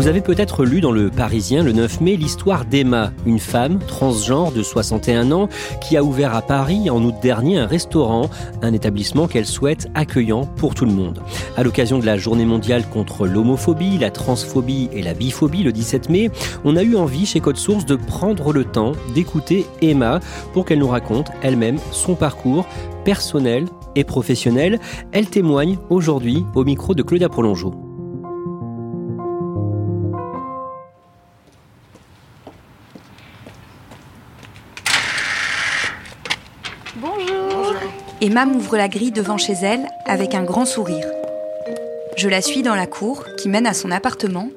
Vous avez peut-être lu dans le Parisien le 9 mai l'histoire d'Emma, une femme transgenre de 61 ans qui a ouvert à Paris en août dernier un restaurant, un établissement qu'elle souhaite accueillant pour tout le monde. À l'occasion de la journée mondiale contre l'homophobie, la transphobie et la biphobie le 17 mai, on a eu envie chez Code Source de prendre le temps d'écouter Emma pour qu'elle nous raconte elle-même son parcours personnel et professionnel. Elle témoigne aujourd'hui au micro de Claudia Prolongeau. Emma m'ouvre la grille devant chez elle avec un grand sourire. Je la suis dans la cour qui mène à son appartement,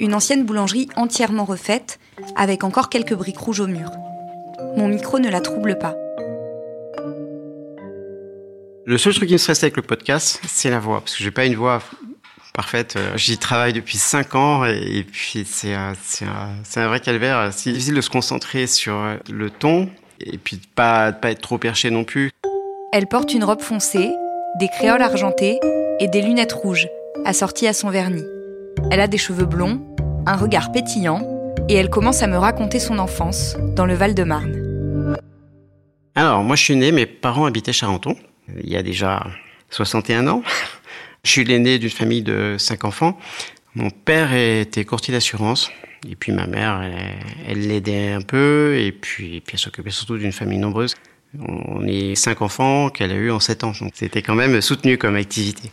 une ancienne boulangerie entièrement refaite avec encore quelques briques rouges au mur. Mon micro ne la trouble pas. Le seul truc qui me stresse avec le podcast, c'est la voix, parce que j'ai pas une voix parfaite. J'y travaille depuis 5 ans et puis c'est un, vrai calvaire. C'est difficile de se concentrer sur le ton et puis pas, pas être trop perché non plus. Elle porte une robe foncée, des créoles argentées et des lunettes rouges, assorties à son vernis. Elle a des cheveux blonds, un regard pétillant, et elle commence à me raconter son enfance dans le Val-de-Marne. Alors, moi je suis né, mes parents habitaient Charenton, il y a déjà 61 ans. Je suis l'aîné d'une famille de 5 enfants. Mon père était courtier d'assurance, et puis ma mère, elle l'aidait un peu, et puis, et puis elle s'occupait surtout d'une famille nombreuse. On est cinq enfants qu'elle a eu en sept ans, donc c'était quand même soutenu comme activité.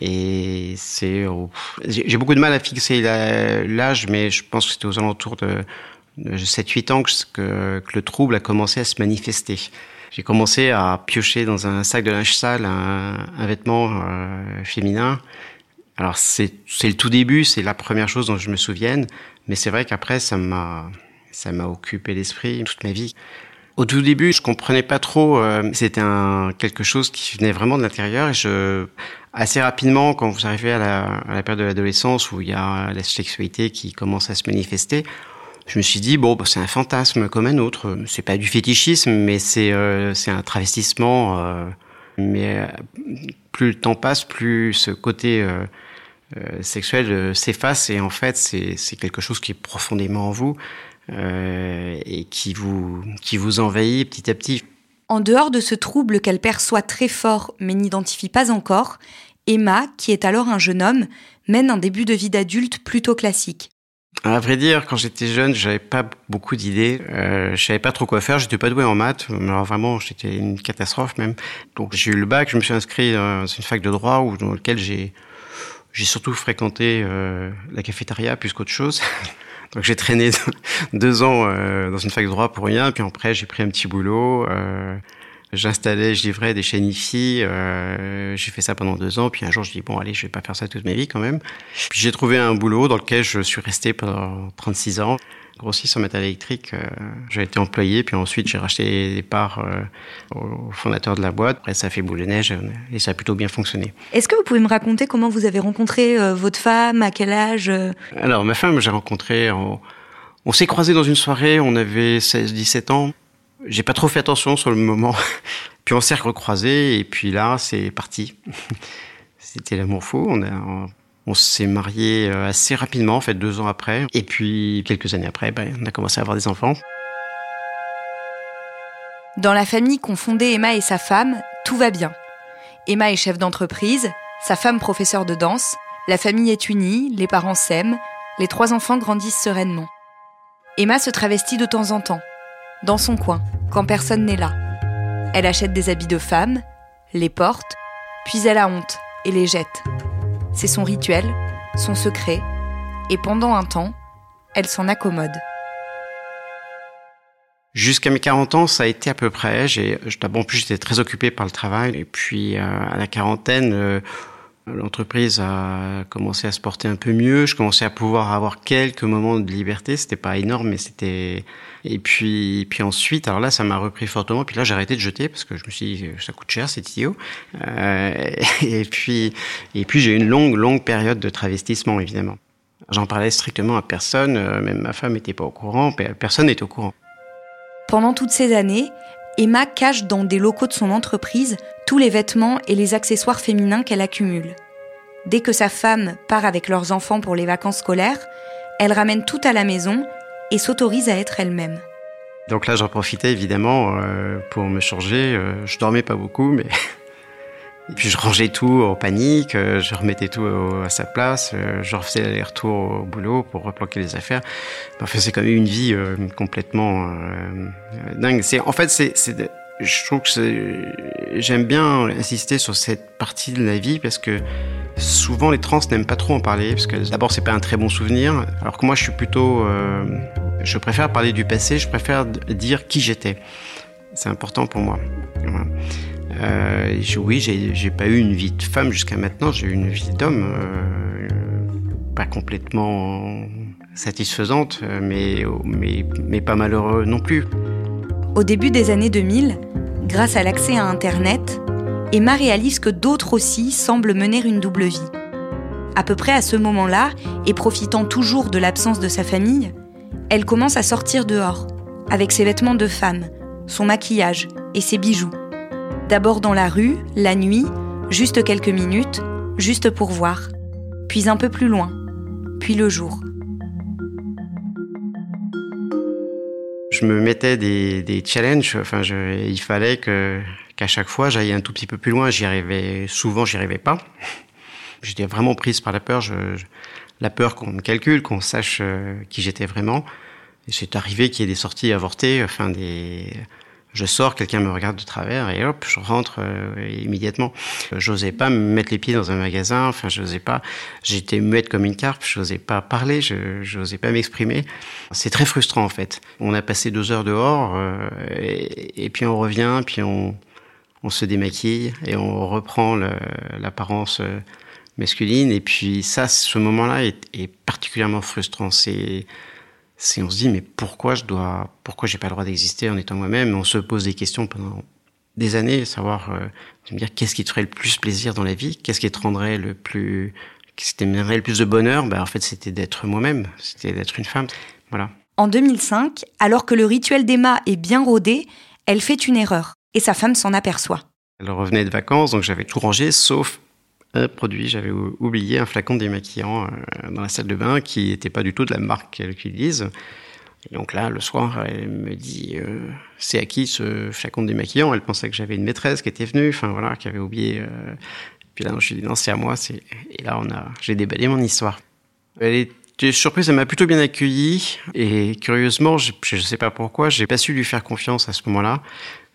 Et c'est, oh, j'ai beaucoup de mal à fixer l'âge, mais je pense que c'était aux alentours de, 7-8 ans que, le trouble a commencé à se manifester. J'ai commencé à piocher dans un sac de linge sale un, vêtement euh, féminin. Alors c'est le tout début, c'est la première chose dont je me souvienne, mais c'est vrai qu'après ça m'a ça m'a occupé l'esprit toute ma vie. Au tout début, je comprenais pas trop. Euh, c'était un quelque chose qui venait vraiment de l'intérieur. Et je, assez rapidement, quand vous arrivez à la, à la période de l'adolescence où il y a la sexualité qui commence à se manifester, je me suis dit bon, bah, c'est un fantasme comme un autre. C'est pas du fétichisme, mais c'est euh, c'est un travestissement. Euh, mais euh, plus le temps passe, plus ce côté euh, sexuel s'efface et en fait c'est c'est quelque chose qui est profondément en vous euh, et qui vous, qui vous envahit petit à petit. En dehors de ce trouble qu'elle perçoit très fort mais n'identifie pas encore, Emma, qui est alors un jeune homme, mène un début de vie d'adulte plutôt classique. À vrai dire, quand j'étais jeune, j'avais pas beaucoup d'idées. Euh, je savais pas trop quoi faire. J'étais pas doué en maths. Alors vraiment, j'étais une catastrophe même. Donc j'ai eu le bac. Je me suis inscrit dans une fac de droit où dans lequel j'ai j'ai surtout fréquenté euh, la cafétéria plus qu'autre chose. Donc j'ai traîné deux ans euh, dans une fac de droit pour rien, puis après j'ai pris un petit boulot. Euh, J'installais, je livrais des chaînes IFI. Euh, j'ai fait ça pendant deux ans. Puis un jour, je dis bon, allez, je vais pas faire ça toute ma vie quand même. Puis j'ai trouvé un boulot dans lequel je suis resté pendant 36 ans. Grossiste en métal électrique, euh, j'ai été employé, puis ensuite j'ai racheté des parts euh, au fondateur de la boîte. Après, ça a fait boule de neige et ça a plutôt bien fonctionné. Est-ce que vous pouvez me raconter comment vous avez rencontré euh, votre femme, à quel âge Alors, ma femme, j'ai rencontré, on, on s'est croisés dans une soirée, on avait 16-17 ans. J'ai pas trop fait attention sur le moment. puis on s'est recroisés et puis là, c'est parti. C'était l'amour fou. On, on, s'est mariés euh, assez rapidement, en fait, deux ans après. Et puis quelques années après, ben, on a commencé à avoir des enfants. Dans la famille qu'ont fondée Emma et sa femme, tout va bien. Emma est chef d'entreprise, sa femme professeure de danse, la famille est unie, les parents s'aiment, les trois enfants grandissent sereinement. Emma se travestit de temps en temps dans son coin, quand personne n'est là. Elle achète des habits de femme, les porte, puis elle a honte et les jette. C'est son rituel, son secret, et pendant un temps, elle s'en accommode. Jusqu'à mes 40 ans, ça a été à peu près. D'abord, j'étais très occupé par le travail. Et puis, euh, à la quarantaine, euh, l'entreprise a commencé à se porter un peu mieux. Je commençais à pouvoir avoir quelques moments de liberté. C'était pas énorme, mais c'était, et puis, puis ensuite, alors là, ça m'a repris fortement. Puis là, j'ai arrêté de jeter parce que je me suis dit, ça coûte cher, c'est idiot. Euh, et puis, et puis, j'ai eu une longue, longue période de travestissement, évidemment. J'en parlais strictement à personne, euh, même ma femme n'était pas au courant, personne n'était au courant. Pendant toutes ces années, Emma cache dans des locaux de son entreprise tous les vêtements et les accessoires féminins qu'elle accumule. Dès que sa femme part avec leurs enfants pour les vacances scolaires, elle ramène tout à la maison et s'autorise à être elle-même. Donc là, j'en profitais évidemment euh, pour me changer. Euh, je dormais pas beaucoup, mais et puis je rangeais tout en panique, euh, je remettais tout à sa place, je refaisais l'aller-retour au boulot pour replanquer les affaires. Enfin, c'est quand même une vie complètement dingue. En fait, c'est, je trouve que j'aime bien insister sur cette partie de la vie parce que souvent les trans n'aiment pas trop en parler parce que d'abord c'est pas un très bon souvenir, alors que moi je suis plutôt je préfère parler du passé, je préfère dire qui j'étais. C'est important pour moi. Euh, oui, j'ai pas eu une vie de femme jusqu'à maintenant, j'ai eu une vie d'homme, euh, pas complètement satisfaisante, mais, mais, pas malheureux non plus. Au début des années 2000, grâce à l'accès à Internet, Emma réalise que d'autres aussi semblent mener une double vie. À peu près à ce moment-là, et profitant toujours de l'absence de sa famille, elle commence à sortir dehors, avec ses vêtements de femme, son maquillage et ses bijoux. D'abord dans la rue, la nuit, juste quelques minutes, juste pour voir, puis un peu plus loin, puis le jour. Je me mettais des, challenges, enfin il fallait qu'à chaque fois j'aille un tout petit peu plus loin, j'y arrivais souvent, j'y arrivais pas. J'étais vraiment prise par la peur, la peur qu'on me calcule, qu'on sache euh, qui j'étais vraiment. C'est arrivé qu'il y ait des sorties avortées, enfin des je sors, quelqu'un me regarde de travers et hop, je rentre euh, immédiatement. J'osais pas me mettre les pieds dans un magasin, enfin j'osais pas. J'étais muette comme une carpe, j'osais pas parler, je j'osais pas m'exprimer. C'est très frustrant en fait. On a passé deux heures dehors euh, et, puis on revient, puis on on se démaquille et on reprend l'apparence masculine. Et puis ça, ce moment-là est, est, particulièrement frustrant. C'est, c'est, on se dit, mais pourquoi je dois, pourquoi j'ai pas le droit d'exister en étant moi-même? On se pose des questions pendant des années, savoir, euh, me dire qu'est-ce qui te ferait le plus plaisir dans la vie, qu'est-ce qui te rendrait le plus, qu'est-ce qui t'aimerait le plus de bonheur? Ben en fait, c'était d'être moi-même, c'était d'être une femme. Voilà. En 2005, alors que le rituel d'Emma est bien rodé, elle fait une erreur et sa femme s'en aperçoit. Elle revenait de vacances, donc j'avais tout rangé, sauf produit. J'avais oublié un flacon démaquillant euh, dans la salle de bain qui n'était pas du tout de la marque qu'elle utilise. Et donc là, le soir, elle me dit euh, c'est à qui ce flacon démaquillant? Elle pensait que j'avais une maîtresse qui était venue, enfin voilà, qui avait oublié. Euh. Puis là, je lui ai dit non, c'est à moi. Et là, on a, j'ai déballé mon histoire. Elle était surprise, elle m'a plutôt bien accueilli. Et curieusement, je ne sais pas pourquoi, j'ai pas su lui faire confiance à ce moment-là.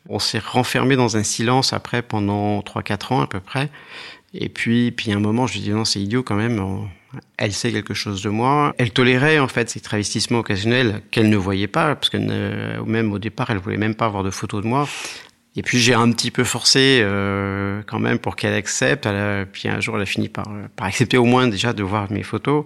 On s'est renfermé dans un silence après pendant 3-4 ans à peu près. Et puis, puis à un moment, je lui dis non, c'est idiot quand même. Elle sait quelque chose de moi. Elle tolérait en fait ces travestissements occasionnels qu'elle ne voyait pas, parce que même au départ, elle voulait même pas avoir de photos de moi. Et puis j'ai un petit peu forcé quand même pour qu'elle accepte. puis un jour, elle a fini par, par accepter au moins déjà de voir mes photos.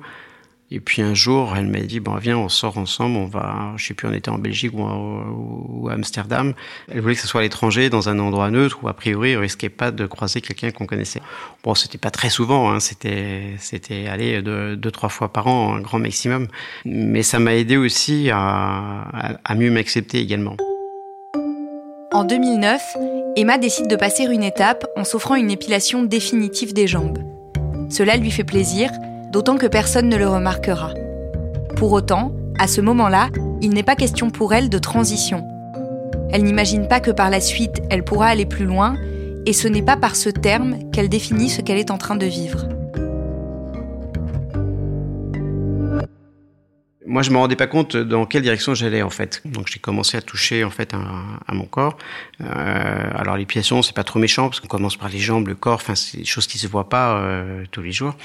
Et puis un jour, elle m'a dit bon viens, on sort ensemble, on va, je sais plus, on était en Belgique ou, à Amsterdam. Elle voulait que ce soit à l'étranger, dans un endroit neutre où a priori, on risquait pas de croiser quelqu'un qu'on connaissait. Bon, c'était pas très souvent, hein, c'était c'était aller deux, trois fois par an, un grand maximum. Mais ça m'a aidé aussi à mieux m'accepter également. En 2009, Emma décide de passer une étape en s'offrant une épilation définitive des jambes. Cela lui fait plaisir d'autant que personne ne le remarquera. Pour autant, à ce moment-là, il n'est pas question pour elle de transition. Elle n'imagine pas que par la suite, elle pourra aller plus loin, et ce n'est pas par ce terme qu'elle définit ce qu'elle est en train de vivre. Moi, je me rendais pas compte dans quelle direction j'allais en fait. Donc, j'ai commencé à toucher en fait à, mon corps. Euh, alors, l'épilation, c'est pas trop méchant parce qu'on commence par les jambes, le corps. Enfin, c'est des choses qui se voient pas euh, tous les jours.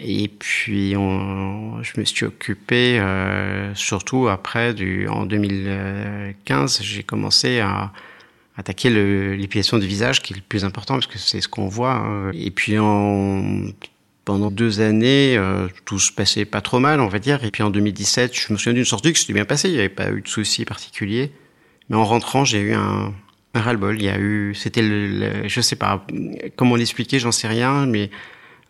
Et puis, on, je me suis occupé, euh, surtout après, du, en 2015, j'ai commencé à attaquer l'épilation du visage, qui est le plus important, parce que c'est ce qu'on voit. Hein. Et puis, en, pendant deux années, euh, tout se passait pas trop mal, on va dire. Et puis, en 2017, je me souviens d'une sortie que c'était bien passé, il n'y avait pas eu de soucis particuliers. Mais en rentrant, j'ai eu un, un ras-le-bol. Il y a eu, c'était le, je sais pas comment l'expliquer, j'en sais rien, mais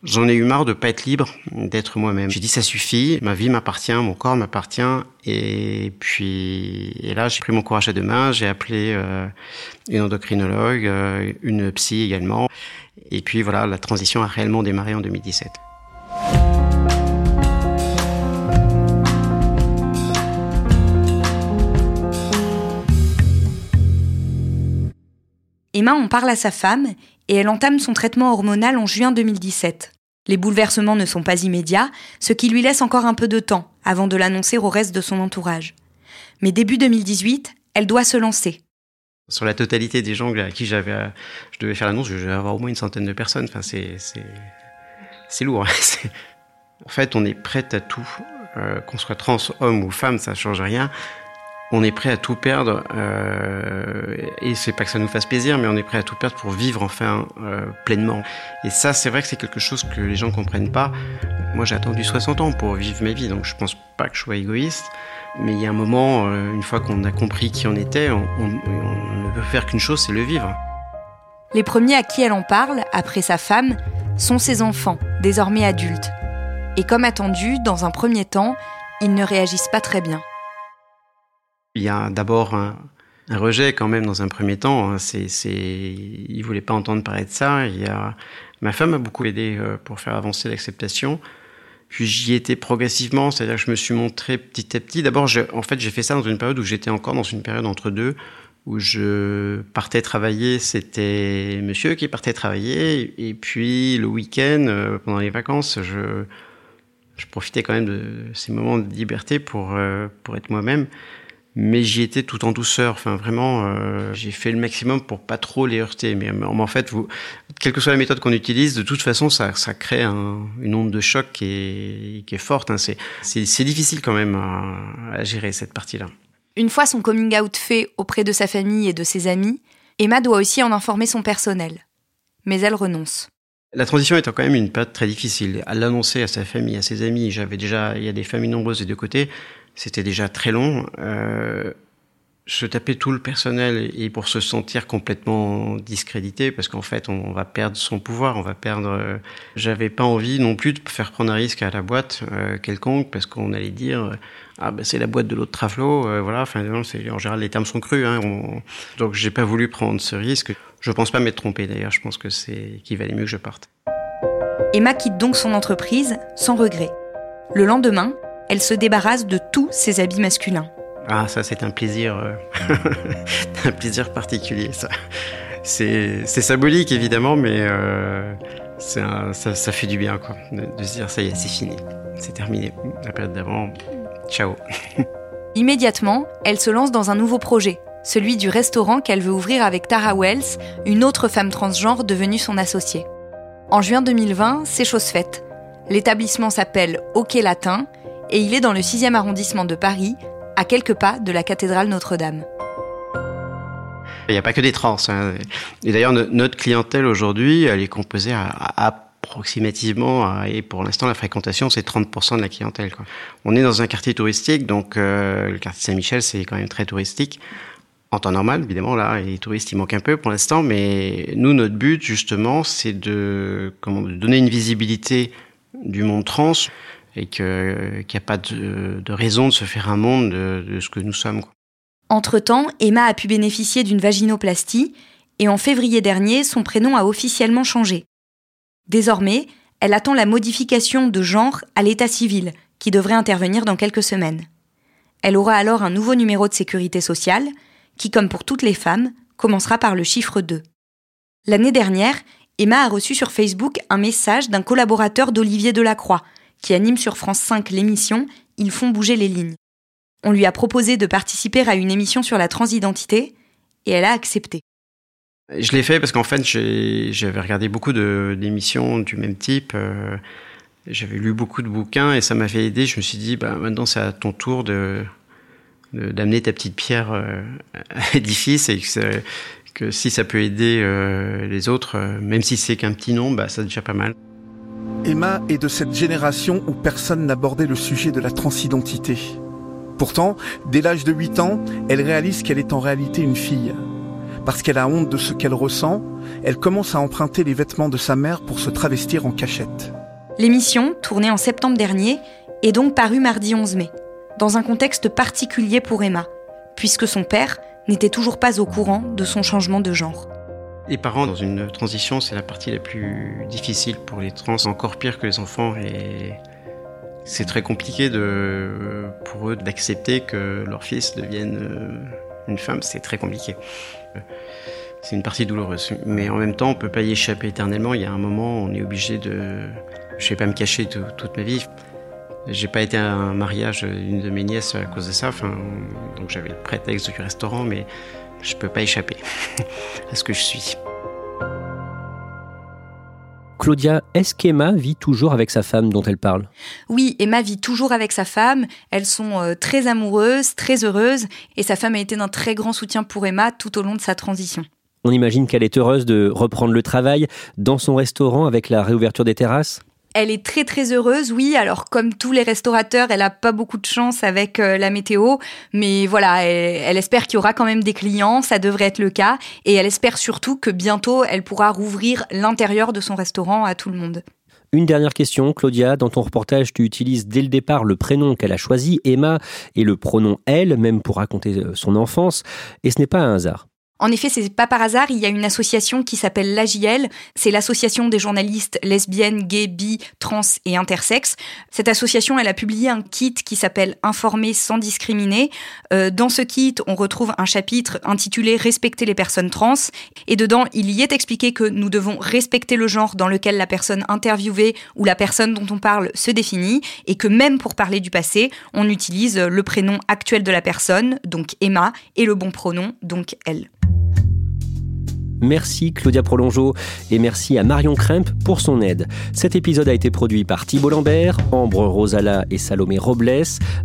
J'en ai eu marre de pas être libre, d'être moi-même. J'ai dit ça suffit, ma vie m'appartient, mon corps m'appartient. Et puis, et là, j'ai pris mon courage à deux mains, j'ai appelé euh, une endocrinologue, euh, une psy également. Et puis voilà, la transition a réellement démarré en 2017. Emma en parle à sa femme et elle entame son traitement hormonal en juin 2017. Les bouleversements ne sont pas immédiats, ce qui lui laisse encore un peu de temps avant de l'annoncer au reste de son entourage. Mais début 2018, elle doit se lancer. Sur la totalité des gens à qui j'avais, je devais faire l'annonce, je devais avoir au moins une centaine de personnes. Enfin, c'est, c'est, lourd. Hein. en fait, on est prête à tout. Euh, qu'on soit trans, homme ou femme, ça change rien on est prêt à tout perdre, euh, et c'est pas que ça nous fasse plaisir, mais on est prêt à tout perdre pour vivre enfin euh, pleinement. Et ça, c'est vrai que c'est quelque chose que les gens comprennent pas. Moi, j'ai attendu 60 ans pour vivre ma vie, donc je pense pas que je sois égoïste. Mais il y a un moment, euh, une fois qu'on a compris qui on était, on, ne peut faire qu'une chose, c'est le vivre. Les premiers à qui elle en parle, après sa femme, sont ses enfants, désormais adultes. Et comme attendu, dans un premier temps, ils ne réagissent pas très bien. Il y a d'abord un, rejet quand même dans un premier temps. Hein. C'est, c'est, il voulait pas entendre parler de ça. Il y a, ma femme m'a beaucoup aidé euh, pour faire avancer l'acceptation. Puis j'y étais progressivement, c'est-à-dire que je me suis montré petit à petit. D'abord, en fait, j'ai fait ça dans une période où j'étais encore dans une période entre deux, où je partais travailler. C'était monsieur qui partait travailler, et puis le week-end, euh, pendant les vacances, je, je profitais quand même de ces moments de liberté pour euh, pour être moi-même mais j'y étais tout en douceur. Enfin, vraiment, euh, j'ai fait le maximum pour pas trop les heurter. Mais, en fait, vous, quelle que soit la méthode qu'on utilise, de toute façon, ça, ça crée une onde de choc qui est, qui est forte. Hein. C'est difficile quand même à, à gérer cette partie-là. Une fois son coming out fait auprès de sa famille et de ses amis, Emma doit aussi en informer son personnel. Mais elle renonce. La transition étant quand même une période très difficile. À l'annoncer à sa famille, à ses amis, j'avais déjà, il y a des familles nombreuses des deux côtés, c'était déjà très long. Euh, se taper tout le personnel et pour se sentir complètement discrédité parce qu'en fait on va perdre son pouvoir, on va perdre. Euh, j'avais pas envie non plus de faire prendre un risque à la boîte euh, quelconque parce qu'on allait dire ah ben c'est la boîte de l'autre traflo, euh, voilà. En général les termes sont crus, hein, on... donc j'ai pas voulu prendre ce risque. Je pense pas m'être trompé d'ailleurs, je pense que c'est qu'il valait mieux que je parte. Emma quitte donc son entreprise sans regret. Le lendemain, elle se débarrasse de tous ses habits masculins. Ah, ça, c'est un plaisir, euh, un plaisir particulier, ça. C'est, symbolique, évidemment, mais euh, ça, ça, fait du bien, quoi, de, de se dire, ça y est, c'est fini, c'est terminé. La période d'avant, ciao. Immédiatement, elle se lance dans un nouveau projet, celui du restaurant qu'elle veut ouvrir avec Tara Wells, une autre femme transgenre devenue son associée. En juin 2020, c'est chose faite. L'établissement s'appelle OK Latin et il est dans le 6e arrondissement de Paris, à quelques pas de la cathédrale Notre-Dame. Il n'y a pas que des trans. Hein. Et d'ailleurs, notre clientèle aujourd'hui, elle est composée approximativement, et pour l'instant, la fréquentation, c'est 30% de la clientèle. On est dans un quartier touristique, donc euh, le quartier Saint-Michel, c'est quand même très touristique. En temps normal, évidemment, là, les touristes, ils manquent un peu pour l'instant, mais nous, notre but, justement, c'est de donner une visibilité du monde trans et qu'il n'y a pas de, raison de se faire un monde de, ce que nous sommes. Entre-temps, Emma a pu bénéficier d'une vaginoplastie et en février dernier, son prénom a officiellement changé. Désormais, elle attend la modification de genre à l'état civil, qui devrait intervenir dans quelques semaines. Elle aura alors un nouveau numéro de sécurité sociale, qui, comme pour toutes les femmes, commencera par le chiffre 2. L'année dernière, Emma a reçu sur Facebook un message d'un collaborateur d'Olivier Delacroix, qui anime sur France 5 l'émission Ils font bouger les lignes. On lui a proposé de participer à une émission sur la transidentité et elle a accepté. Je l'ai fait parce qu'en fait, j'avais regardé beaucoup d'émissions du même type. Euh, j'avais lu beaucoup de bouquins et ça m'avait aidé. Je me suis dit, bah, maintenant c'est à ton tour de d'amener ta petite pierre euh, à l'édifice et que, si ça peut aider euh, les autres, même si c'est qu'un petit nom, bah, c'est déjà pas mal. Emma est de cette génération où personne n'abordait le sujet de la transidentité. Pourtant, dès l'âge de 8 ans, elle réalise qu'elle est en réalité une fille. Parce qu'elle a honte de ce qu'elle ressent, elle commence à emprunter les vêtements de sa mère pour se travestir en cachette. L'émission, tournée en septembre dernier, est donc parue mardi 11 mai, dans un contexte particulier pour Emma, puisque son père n'était toujours pas au courant de son changement de genre. Les parents dans une transition, c'est la partie la plus difficile pour les trans, encore pire que les enfants et c'est très compliqué pour eux d'accepter que leur fils devienne euh, une femme, c'est très compliqué. C'est une partie douloureuse. Mais en même temps, on peut pas y échapper éternellement. Il y a un moment, on est obligé de. Je vais pas me cacher toute ma vie. J'ai pas été à un mariage d'une de mes nièces à cause de ça. Enfin, donc j'avais le prétexte du restaurant, mais je peux pas échapper à ce que je suis. Claudia, est-ce qu'Emma vit toujours avec sa femme dont elle parle? Oui, Emma vit toujours avec sa femme. Elles sont euh, très amoureuses, très heureuses, et sa femme a été d'un très grand soutien pour Emma tout au long de sa transition. On imagine qu'elle est heureuse de reprendre le travail dans son restaurant avec la réouverture des terrasses? Elle est très très heureuse, oui. Alors comme tous les restaurateurs, elle a pas beaucoup de chance avec euh, la météo, mais voilà, elle, espère qu'il y aura quand même des clients, ça devrait être le cas, et elle espère surtout que bientôt elle pourra rouvrir l'intérieur de son restaurant à tout le monde. Une dernière question, Claudia. Dans ton reportage, tu utilises dès le départ le prénom qu'elle a choisi, Emma, et le pronom elle, même pour raconter euh, son enfance. Et ce n'est pas un hasard. En effet, c'est pas par hasard, il y a une association qui s'appelle l'AJL, c'est l'association des journalistes lesbiennes, gays, bi, trans et intersexes. Cette association, elle a publié un kit qui s'appelle Informer sans discriminer. Euh, dans ce kit, on retrouve un chapitre intitulé Respecter les personnes trans et dedans, il y est expliqué que nous devons respecter le genre dans lequel la personne interviewée ou la personne dont on parle se définit et que même pour parler du passé, on utilise le prénom actuel de la personne, donc Emma, et le bon pronom, donc elle. Merci Claudia Prolongeau et merci à Marion Kremp pour son aide. Cet épisode a été produit par Thibault Lambert, Ambre Rosala et Salomé Robles.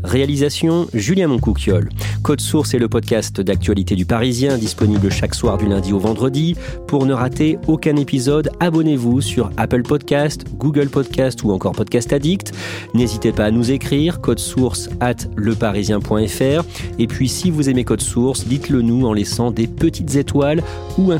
Réalisation Julien Moncouquiol. Code Source est le podcast d'actualité du Parisien disponible chaque soir du lundi au vendredi. Pour ne rater aucun épisode, abonnez-vous sur Apple Podcast, Google Podcast ou encore Podcast Addict. N'hésitez pas à nous écrire code source at leparisien.fr. Et puis si vous aimez Code Source, dites-le nous en laissant des petites étoiles ou un